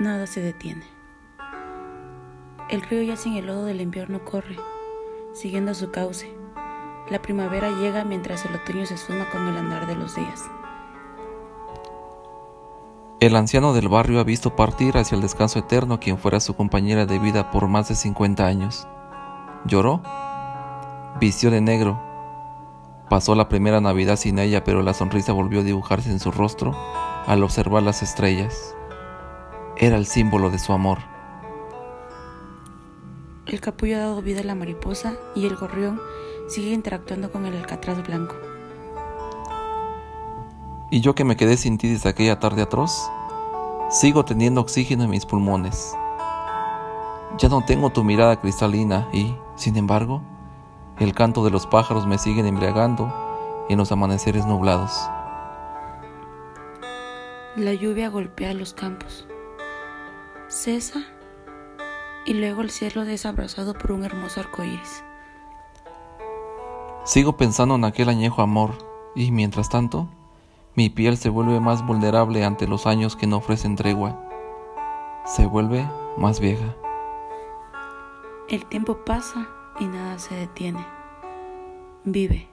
nada se detiene. El río ya sin el lodo del invierno corre, siguiendo su cauce. La primavera llega mientras el otoño se suma con el andar de los días. El anciano del barrio ha visto partir hacia el descanso eterno quien fuera su compañera de vida por más de 50 años. Lloró, vistió de negro. Pasó la primera Navidad sin ella, pero la sonrisa volvió a dibujarse en su rostro al observar las estrellas. Era el símbolo de su amor. El capullo ha dado vida a la mariposa y el gorrión sigue interactuando con el alcatraz blanco. Y yo que me quedé sin ti desde aquella tarde atroz, sigo teniendo oxígeno en mis pulmones. Ya no tengo tu mirada cristalina y, sin embargo, el canto de los pájaros me sigue embriagando en los amaneceres nublados. La lluvia golpea los campos. Cesa y luego el cielo es abrazado por un hermoso arco iris. Sigo pensando en aquel añejo amor y mientras tanto, mi piel se vuelve más vulnerable ante los años que no ofrecen tregua. Se vuelve más vieja. El tiempo pasa y nada se detiene. Vive.